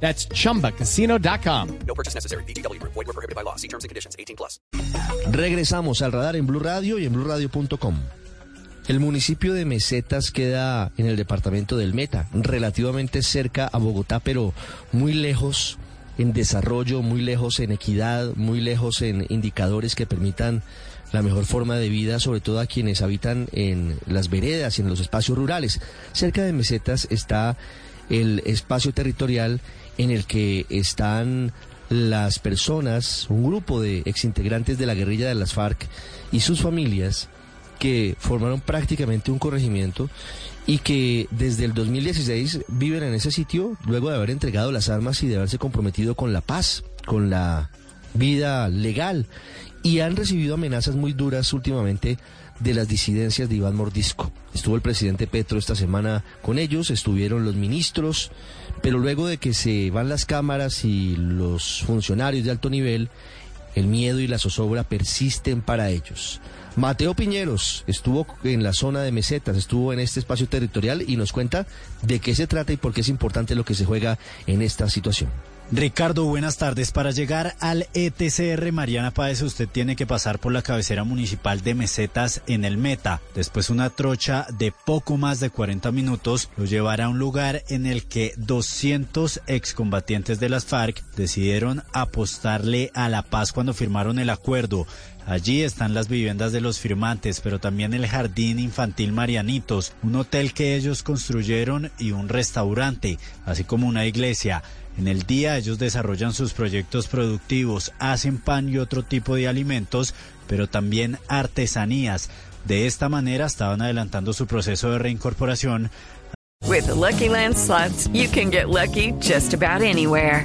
That's chumbacasino.com. No purchase necessary. BGW. Void were prohibited by law. See terms and conditions. 18 plus. Regresamos al radar en Blue Radio y en BlueRadio.com. El municipio de Mesetas queda en el departamento del Meta, relativamente cerca a Bogotá, pero muy lejos en desarrollo, muy lejos en equidad, muy lejos en indicadores que permitan la mejor forma de vida, sobre todo a quienes habitan en las veredas y en los espacios rurales. Cerca de Mesetas está el espacio territorial en el que están las personas, un grupo de exintegrantes de la guerrilla de las FARC y sus familias que formaron prácticamente un corregimiento y que desde el 2016 viven en ese sitio luego de haber entregado las armas y de haberse comprometido con la paz, con la vida legal y han recibido amenazas muy duras últimamente de las disidencias de Iván Mordisco. Estuvo el presidente Petro esta semana con ellos, estuvieron los ministros, pero luego de que se van las cámaras y los funcionarios de alto nivel, el miedo y la zozobra persisten para ellos. Mateo Piñeros estuvo en la zona de mesetas, estuvo en este espacio territorial y nos cuenta de qué se trata y por qué es importante lo que se juega en esta situación. Ricardo, buenas tardes. Para llegar al ETCR Mariana Páez, usted tiene que pasar por la cabecera municipal de Mesetas en el Meta. Después una trocha de poco más de 40 minutos lo llevará a un lugar en el que 200 excombatientes de las FARC decidieron apostarle a la paz cuando firmaron el acuerdo. Allí están las viviendas de los firmantes, pero también el Jardín Infantil Marianitos, un hotel que ellos construyeron y un restaurante, así como una iglesia. En el día ellos desarrollan sus proyectos productivos, hacen pan y otro tipo de alimentos, pero también artesanías. De esta manera estaban adelantando su proceso de reincorporación. With Lucky Land slots, you can get lucky just about anywhere.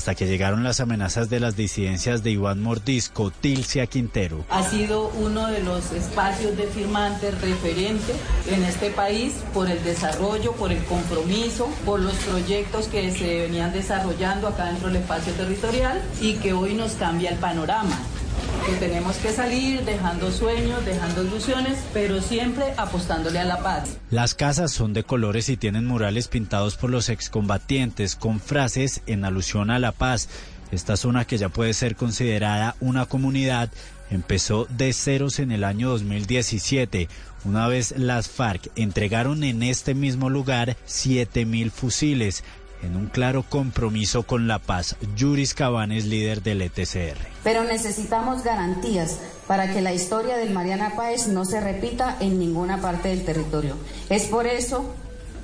Hasta que llegaron las amenazas de las disidencias de Iván Mordisco, Tilcia Quintero. Ha sido uno de los espacios de firmantes referente en este país por el desarrollo, por el compromiso, por los proyectos que se venían desarrollando acá dentro del espacio territorial y que hoy nos cambia el panorama que tenemos que salir dejando sueños, dejando ilusiones, pero siempre apostándole a la paz. Las casas son de colores y tienen murales pintados por los excombatientes con frases en alusión a la paz. Esta zona que ya puede ser considerada una comunidad empezó de ceros en el año 2017, una vez las FARC entregaron en este mismo lugar 7.000 fusiles en un claro compromiso con la paz. Yuris Cabanes, líder del ETCR. Pero necesitamos garantías para que la historia del Mariana Páez no se repita en ninguna parte del territorio. Es por eso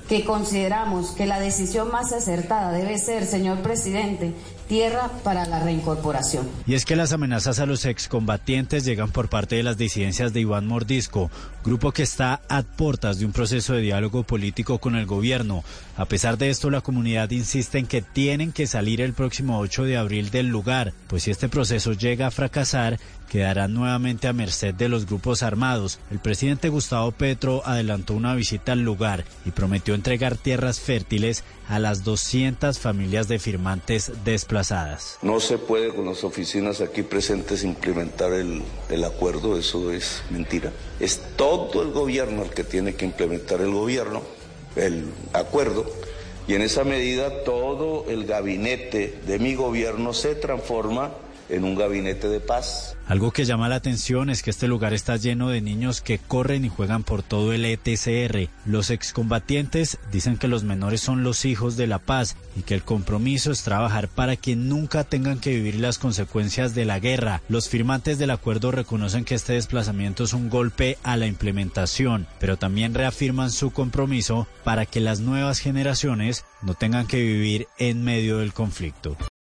que consideramos que la decisión más acertada debe ser, señor presidente, tierra para la reincorporación. Y es que las amenazas a los excombatientes llegan por parte de las disidencias de Iván Mordisco, grupo que está a puertas de un proceso de diálogo político con el gobierno. A pesar de esto, la comunidad insiste en que tienen que salir el próximo 8 de abril del lugar, pues si este proceso llega a fracasar, quedarán nuevamente a merced de los grupos armados. El presidente Gustavo Petro adelantó una visita al lugar y prometió entregar tierras fértiles a las 200 familias de firmantes No se puede con las oficinas aquí presentes implementar el, el acuerdo, eso es mentira. Es todo el gobierno el que tiene que implementar el gobierno, el acuerdo, y en esa medida todo el gabinete de mi gobierno se transforma en un gabinete de paz. Algo que llama la atención es que este lugar está lleno de niños que corren y juegan por todo el ETCR. Los excombatientes dicen que los menores son los hijos de la paz y que el compromiso es trabajar para que nunca tengan que vivir las consecuencias de la guerra. Los firmantes del acuerdo reconocen que este desplazamiento es un golpe a la implementación, pero también reafirman su compromiso para que las nuevas generaciones no tengan que vivir en medio del conflicto.